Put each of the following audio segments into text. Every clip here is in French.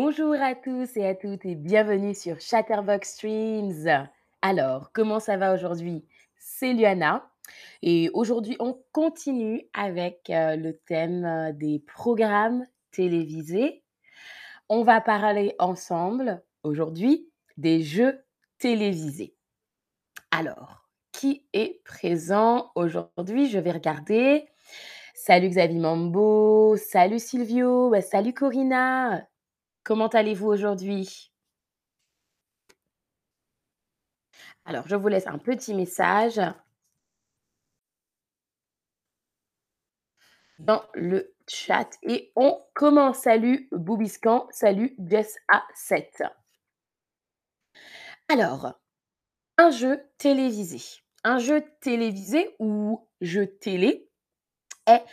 Bonjour à tous et à toutes et bienvenue sur Chatterbox Streams. Alors, comment ça va aujourd'hui? C'est Luana et aujourd'hui on continue avec euh, le thème euh, des programmes télévisés. On va parler ensemble aujourd'hui des jeux télévisés. Alors, qui est présent aujourd'hui? Je vais regarder. Salut Xavier Mambo, salut Silvio, bah, salut Corinna. Comment allez-vous aujourd'hui? Alors, je vous laisse un petit message dans le chat et on commence. Salut Boubiscan, salut Jess A7. Alors, un jeu télévisé. Un jeu télévisé ou jeu télé est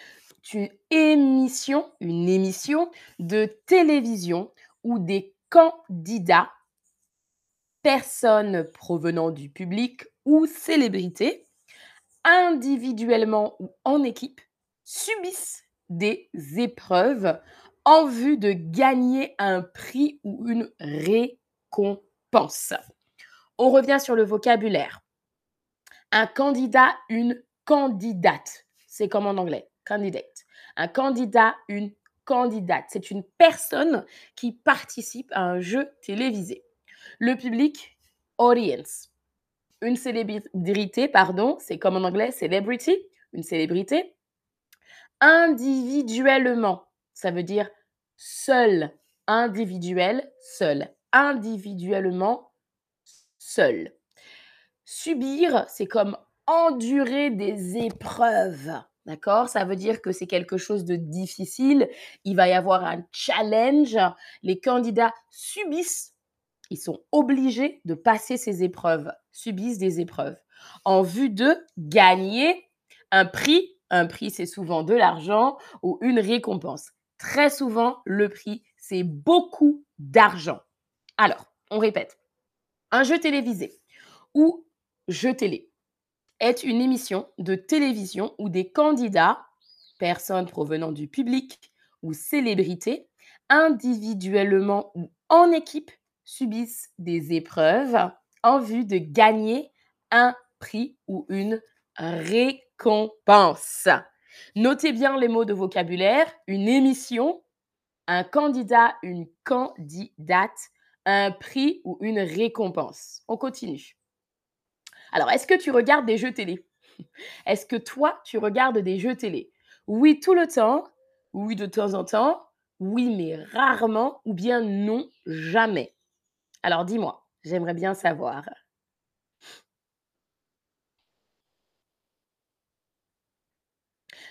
une émission, une émission de télévision où des candidats, personnes provenant du public ou célébrités, individuellement ou en équipe, subissent des épreuves en vue de gagner un prix ou une récompense. On revient sur le vocabulaire. Un candidat, une candidate. C'est comme en anglais, candidate. Un candidat, une candidate. C'est une personne qui participe à un jeu télévisé. Le public, audience. Une célébrité, pardon, c'est comme en anglais, celebrity, une célébrité. Individuellement, ça veut dire seul, individuel, seul. Individuellement, seul. Subir, c'est comme endurer des épreuves. D'accord? Ça veut dire que c'est quelque chose de difficile. Il va y avoir un challenge. Les candidats subissent, ils sont obligés de passer ces épreuves, subissent des épreuves en vue de gagner un prix. Un prix, c'est souvent de l'argent ou une récompense. Très souvent, le prix, c'est beaucoup d'argent. Alors, on répète. Un jeu télévisé ou jeu télé? Est une émission de télévision où des candidats, personnes provenant du public ou célébrités, individuellement ou en équipe, subissent des épreuves en vue de gagner un prix ou une récompense. Notez bien les mots de vocabulaire, une émission, un candidat, une candidate, un prix ou une récompense. On continue. Alors, est-ce que tu regardes des jeux télé? Est-ce que toi, tu regardes des jeux télé? Oui, tout le temps. Oui, de temps en temps. Oui, mais rarement. Ou bien non, jamais. Alors, dis-moi, j'aimerais bien savoir.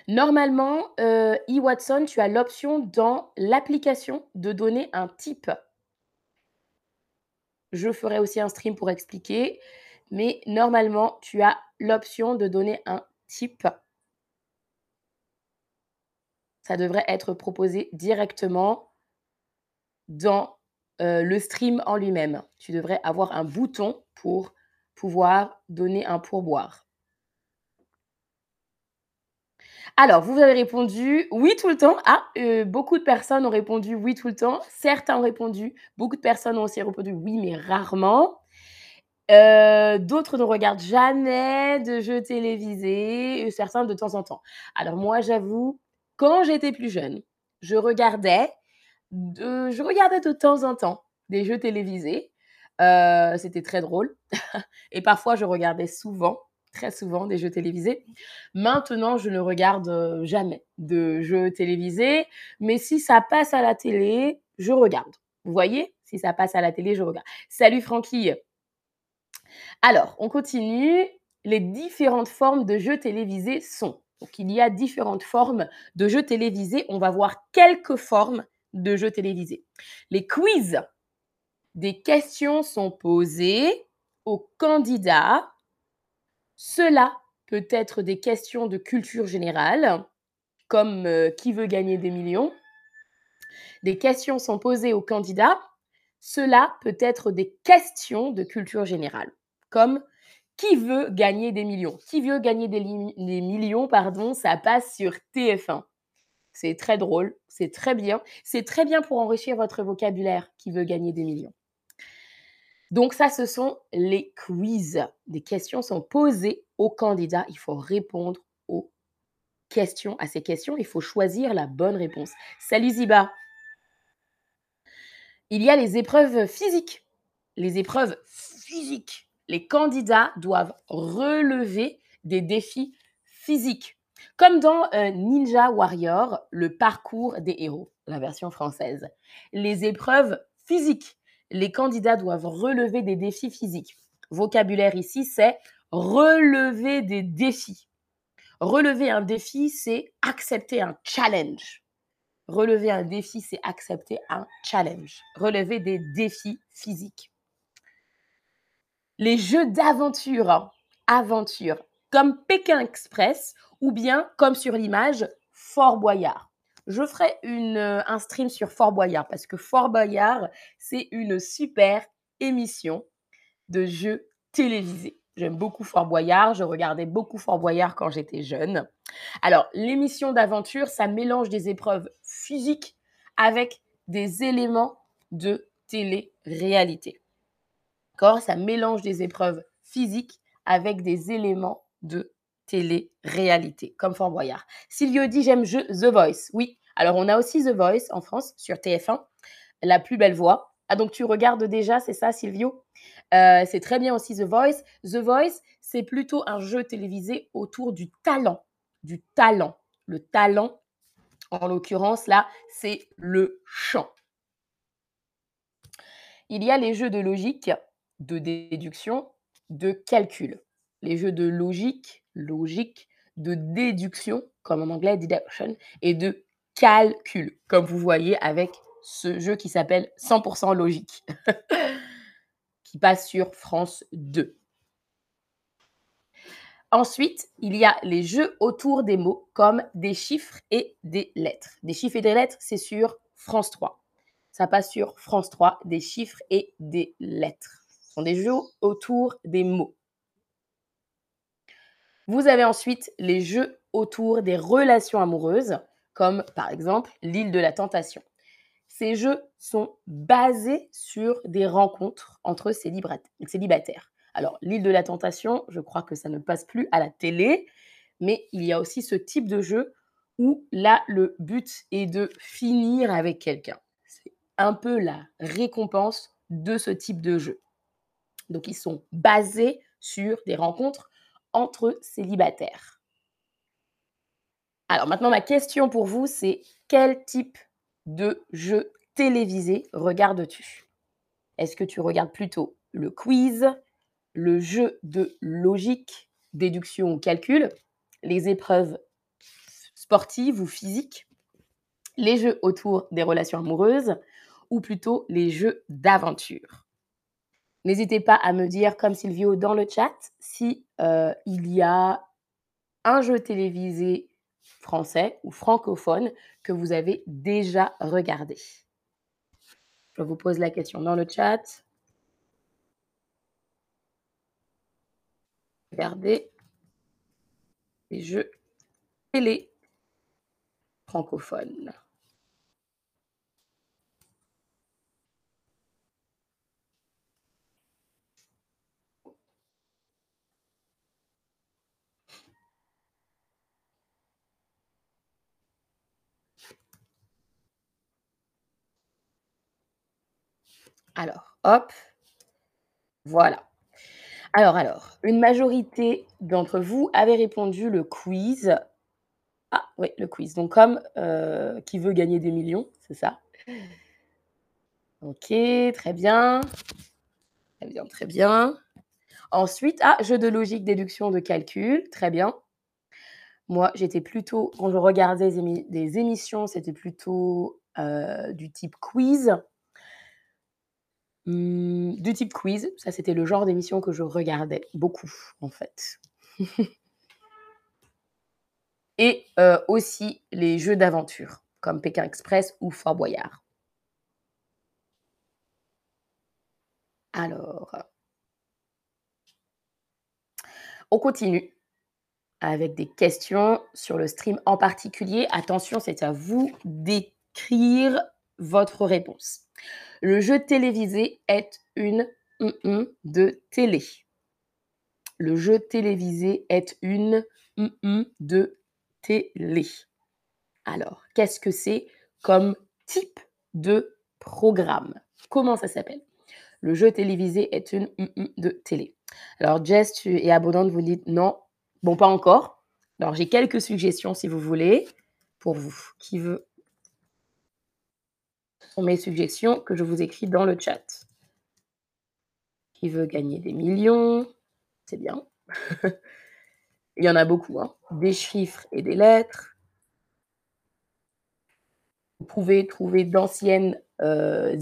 Normalement, euh, eWatson, tu as l'option dans l'application de donner un type. Je ferai aussi un stream pour expliquer mais normalement, tu as l'option de donner un type. Ça devrait être proposé directement dans euh, le stream en lui-même. Tu devrais avoir un bouton pour pouvoir donner un pourboire. Alors, vous avez répondu oui tout le temps. Ah, euh, beaucoup de personnes ont répondu oui tout le temps. Certains ont répondu, beaucoup de personnes ont aussi répondu oui, mais rarement. Euh, d'autres ne regardent jamais de jeux télévisés, certains de temps en temps. Alors moi, j'avoue, quand j'étais plus jeune, je regardais de je regardais de temps en temps des jeux télévisés. Euh, c'était très drôle et parfois je regardais souvent, très souvent des jeux télévisés. Maintenant, je ne regarde, jamais de jeux télévisés, mais si ça passe à la télé, je regarde. Vous voyez? Si ça passe à la télé, je regarde. Salut Francky! Alors, on continue. Les différentes formes de jeux télévisés sont. Donc, il y a différentes formes de jeux télévisés. On va voir quelques formes de jeux télévisés. Les quiz. Des questions sont posées aux candidats. Cela peut être des questions de culture générale, comme euh, qui veut gagner des millions. Des questions sont posées aux candidats. Cela peut être des questions de culture générale comme qui veut gagner des millions Qui veut gagner des, millions, pardon, ça passe sur TF1. C'est très drôle, c'est très bien. C'est très bien pour enrichir votre vocabulaire qui veut gagner des millions. Donc ça, ce sont les quiz. Des questions sont posées aux candidats. Il faut répondre aux questions, à ces questions. Il faut choisir la bonne réponse. Salut Ziba. Il y a les épreuves physiques. Les épreuves physiques. Les candidats doivent relever des défis physiques. Comme dans euh, Ninja Warrior, le parcours des héros, la version française. Les épreuves physiques. Les candidats doivent relever des défis physiques. Vocabulaire ici, c'est relever des défis. Relever un défi, c'est accepter un challenge. Relever un défi, c'est accepter un challenge. Relever des défis physiques. Les jeux d'aventure, hein. aventure, comme Pékin Express ou bien comme sur l'image Fort Boyard. Je ferai euh, un stream sur Fort Boyard parce que Fort Boyard, c'est une super émission de jeux télévisés. J'aime beaucoup Fort Boyard, je regardais beaucoup Fort Boyard quand j'étais jeune. Alors, l'émission d'aventure, ça mélange des épreuves physiques avec des éléments de télé-réalité. D'accord Ça mélange des épreuves physiques avec des éléments de télé-réalité, comme Fort Boyard. Silvio dit J'aime The Voice. Oui, alors on a aussi The Voice en France sur TF1, la plus belle voix. Ah, donc tu regardes déjà, c'est ça, Silvio euh, C'est très bien aussi The Voice. The Voice, c'est plutôt un jeu télévisé autour du talent. Du talent. Le talent, en l'occurrence, là, c'est le chant. Il y a les jeux de logique, de déduction, de calcul les jeux de logique, logique, de déduction, comme en anglais deduction, et de calcul, comme vous voyez avec ce jeu qui s'appelle 100% logique, qui passe sur France 2. Ensuite, il y a les jeux autour des mots comme des chiffres et des lettres. Des chiffres et des lettres, c'est sur France 3. Ça passe sur France 3, des chiffres et des lettres. Sont des jeux autour des mots. Vous avez ensuite les jeux autour des relations amoureuses, comme par exemple l'île de la tentation. Ces jeux sont basés sur des rencontres entre célibataires. Alors, l'île de la tentation, je crois que ça ne passe plus à la télé, mais il y a aussi ce type de jeu où là, le but est de finir avec quelqu'un. C'est un peu la récompense de ce type de jeu. Donc, ils sont basés sur des rencontres entre célibataires. Alors maintenant, ma question pour vous, c'est quel type de jeu télévisé regardes-tu? Est-ce que tu regardes plutôt le quiz, le jeu de logique, déduction ou calcul, les épreuves sportives ou physiques, les jeux autour des relations amoureuses ou plutôt les jeux d'aventure? N'hésitez pas à me dire, comme Silvio dans le chat, si euh, il y a un jeu télévisé français ou francophone que vous avez déjà regardé. Je vous pose la question dans le chat. Regardez les jeux télé francophones. Alors, hop, voilà. Alors, alors, une majorité d'entre vous avait répondu le quiz. Ah oui, le quiz. Donc, comme euh, qui veut gagner des millions, c'est ça. Ok, très bien. Très bien, très bien. Ensuite, ah, jeu de logique, déduction, de calcul. Très bien. Moi, j'étais plutôt, quand je regardais des émissions, c'était plutôt euh, du type quiz. Mmh, du type quiz, ça c'était le genre d'émission que je regardais beaucoup en fait. Et euh, aussi les jeux d'aventure comme Pékin Express ou Fort Boyard. Alors, on continue avec des questions sur le stream en particulier. Attention, c'est à vous d'écrire votre réponse. Le jeu télévisé est une de télé. Le jeu télévisé est une de télé. Alors, qu'est-ce que c'est comme type de programme? Comment ça s'appelle? Le jeu télévisé est une de télé. Alors, Jess tu, et Abondante, vous dites non. Bon, pas encore. Alors, j'ai quelques suggestions si vous voulez pour vous. Qui veut sont mes suggestions que je vous écris dans le chat. Qui veut gagner des millions C'est bien. Il y en a beaucoup. Hein. Des chiffres et des lettres. Vous pouvez trouver d'anciennes euh,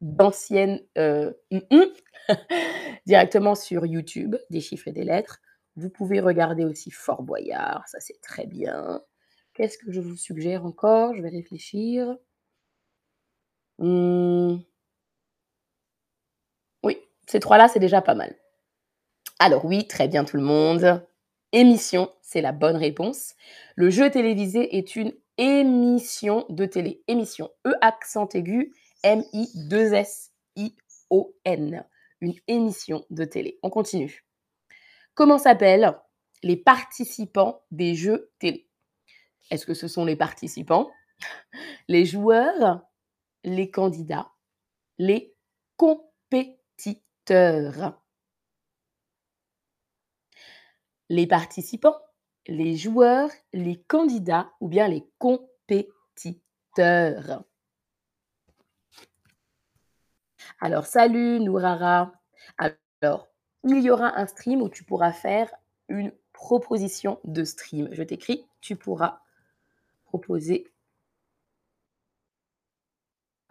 d'anciennes euh, directement sur YouTube, des chiffres et des lettres. Vous pouvez regarder aussi Fort Boyard, ça c'est très bien. Qu'est-ce que je vous suggère encore? Je vais réfléchir. Mmh. Oui, ces trois-là, c'est déjà pas mal. Alors oui, très bien tout le monde. Émission, c'est la bonne réponse. Le jeu télévisé est une émission de télé. Émission. E accent aigu, M-I-2-S-I-O-N. Une émission de télé. On continue. Comment s'appellent les participants des jeux télé? Est-ce que ce sont les participants, les joueurs, les candidats, les compétiteurs Les participants, les joueurs, les candidats ou bien les compétiteurs Alors, salut Nourara. Alors, il y aura un stream où tu pourras faire une proposition de stream. Je t'écris, tu pourras proposer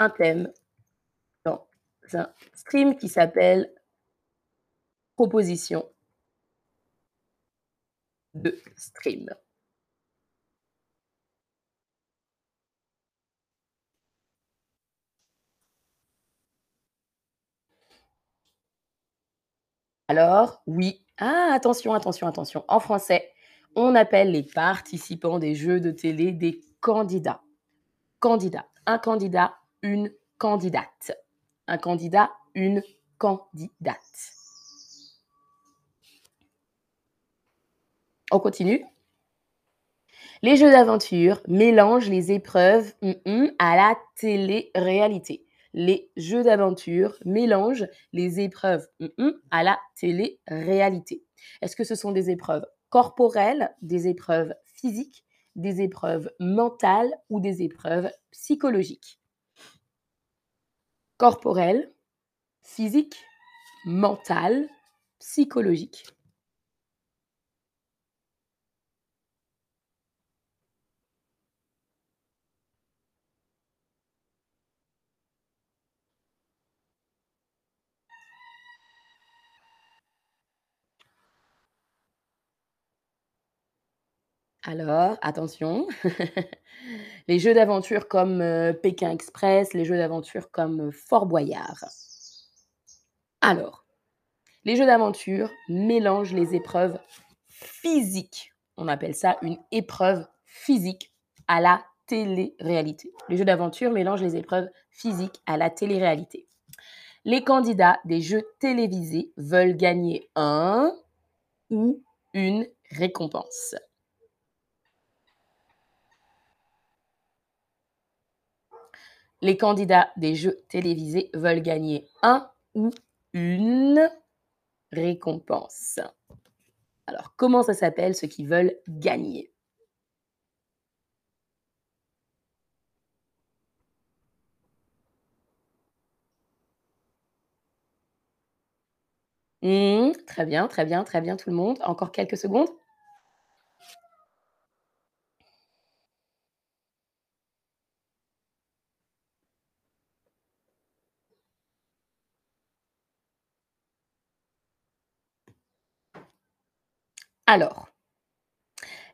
un thème dans un stream qui s'appelle proposition de stream. Alors, oui. Ah, attention, attention, attention. En français, on appelle les participants des jeux de télé des candidats. Candidat. Un candidat, une candidate. Un candidat, une candidate. On continue. Les jeux d'aventure mélangent les épreuves à la télé-réalité les jeux d'aventure mélangent les épreuves à la télé-réalité. Est-ce que ce sont des épreuves corporelles, des épreuves physiques, des épreuves mentales ou des épreuves psychologiques? Corporelles, physiques, mentales, psychologiques. Alors, attention, les jeux d'aventure comme Pékin Express, les jeux d'aventure comme Fort Boyard. Alors, les jeux d'aventure mélangent les épreuves physiques. On appelle ça une épreuve physique à la télé-réalité. Les jeux d'aventure mélangent les épreuves physiques à la télé-réalité. Les candidats des jeux télévisés veulent gagner un ou une récompense. Les candidats des jeux télévisés veulent gagner un ou une récompense. Alors, comment ça s'appelle ceux qui veulent gagner? Mmh, Très bien, très bien, très bien tout le monde. Encore quelques secondes. Alors,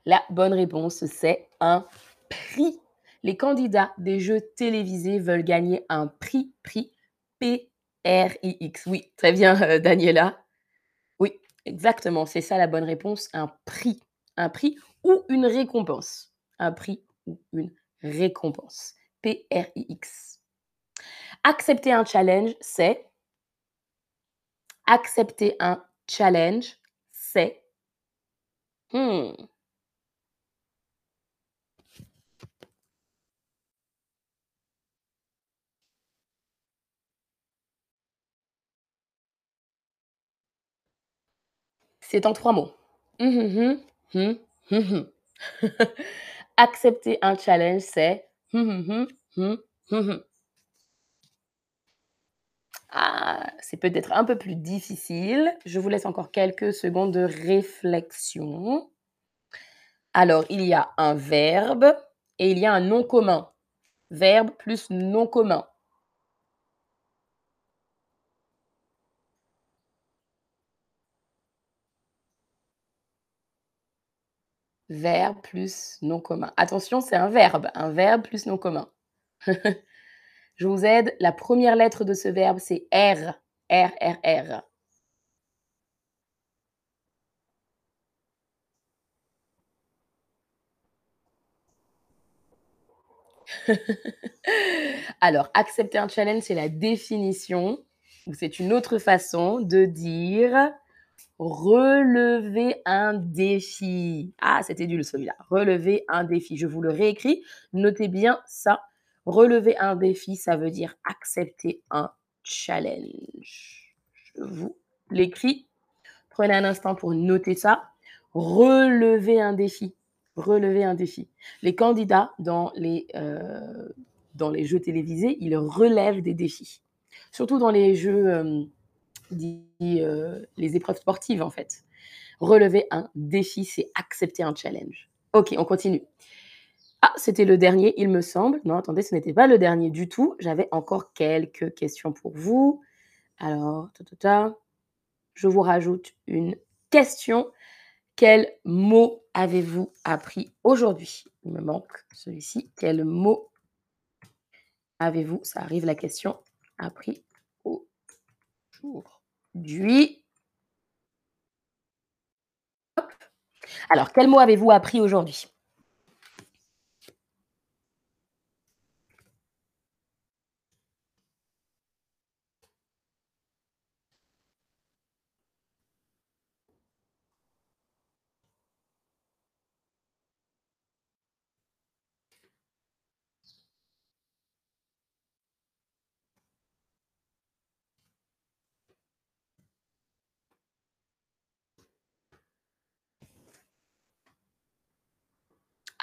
la bonne réponse, c'est un prix. Les candidats des jeux télévisés veulent gagner un prix, prix P-R-I-X. Oui, très bien, euh, Daniela. Oui, Exactement, c'est ça la bonne réponse, un prix. Un prix ou une récompense. Un prix ou une récompense. P-R-I-X. Accepter un challenge, c'est? Accepter un challenge, c'est? Mmh. C'est en 3 mots. Mmh mh, mmh, mmh mh. Accepter un challenge, c'est mmh mh, mmh, mmh mh. Ah, c'est peut-être un peu plus difficile. Je vous laisse encore quelques secondes de réflexion. Alors, il y a un verbe et il y a un nom commun. Verbe plus nom commun. Verbe plus nom commun. Attention, c'est un verbe, un verbe plus nom commun. Je vous aide, la première lettre de ce verbe, c'est R. R, R, R. Alors, accepter un challenge, c'est la définition, c'est une autre façon de dire relever un défi. Ah, c'était nul celui-là. Relever un défi. Je vous le réécris. Notez bien ça. Relever un défi, ça veut dire accepter un challenge. Je vous l'écris. Prenez un instant pour noter ça. Relever un défi. Relever un défi. Les candidats dans les, euh, dans les jeux télévisés, ils relèvent des défis. Surtout dans les jeux, euh, euh, les épreuves sportives en fait. Relever un défi, c'est accepter un challenge. Ok, on continue. Ah, c'était le dernier, il me semble. Non, attendez, ce n'était pas le dernier du tout. J'avais encore quelques questions pour vous. Alors, ta, ta, je vous rajoute une question. Quel mot avez-vous appris aujourd'hui? Il me manque celui-ci. Quel mot avez-vous Ça arrive la question. Appris aujourd'hui? Alors, quel mot avez-vous appris aujourd'hui?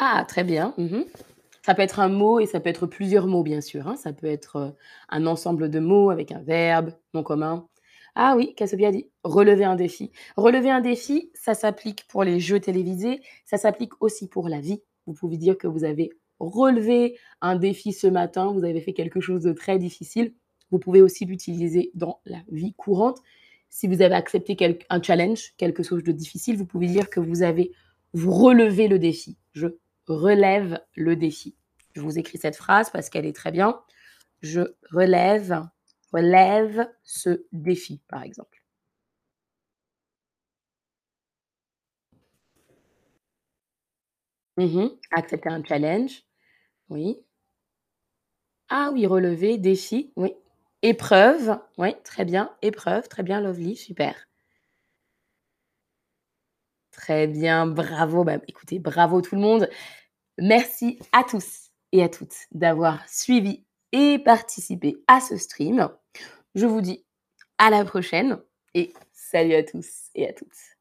Ah, très bien. Mmh Ça peut être un mot et ça peut être plusieurs mots, bien sûr, hein. Ça peut être, heu, un ensemble de mots avec un verbe, nom commun. Ah oui, Cassiopeia dit: «Relever un défi». Relever un défi, ça s'applique pour les jeux télévisés, ça s'applique aussi pour la vie. Vous pouvez dire que vous avez relevé un défi ce matin, vous avez fait quelque chose de très difficile. Vous pouvez aussi l'utiliser dans la vie courante. Si vous avez accepté un challenge, quelque chose de difficile, vous pouvez dire que vous avez relevez le défi. Je relève le défi. Je vous écris cette phrase parce qu'elle est très bien. Je relève, relève ce défi, par exemple. Mmh Accepter un challenge. Oui. Ah oui, relever, défi, oui. Épreuve, oui, très bien. Épreuve, très bien, lovely, super. Très bien, bravo. Bah, écoutez, bravo tout le monde. Merci à tous et à toutes d'avoir suivi et participé à ce stream. Je vous dis à la prochaine et salut à tous et à toutes.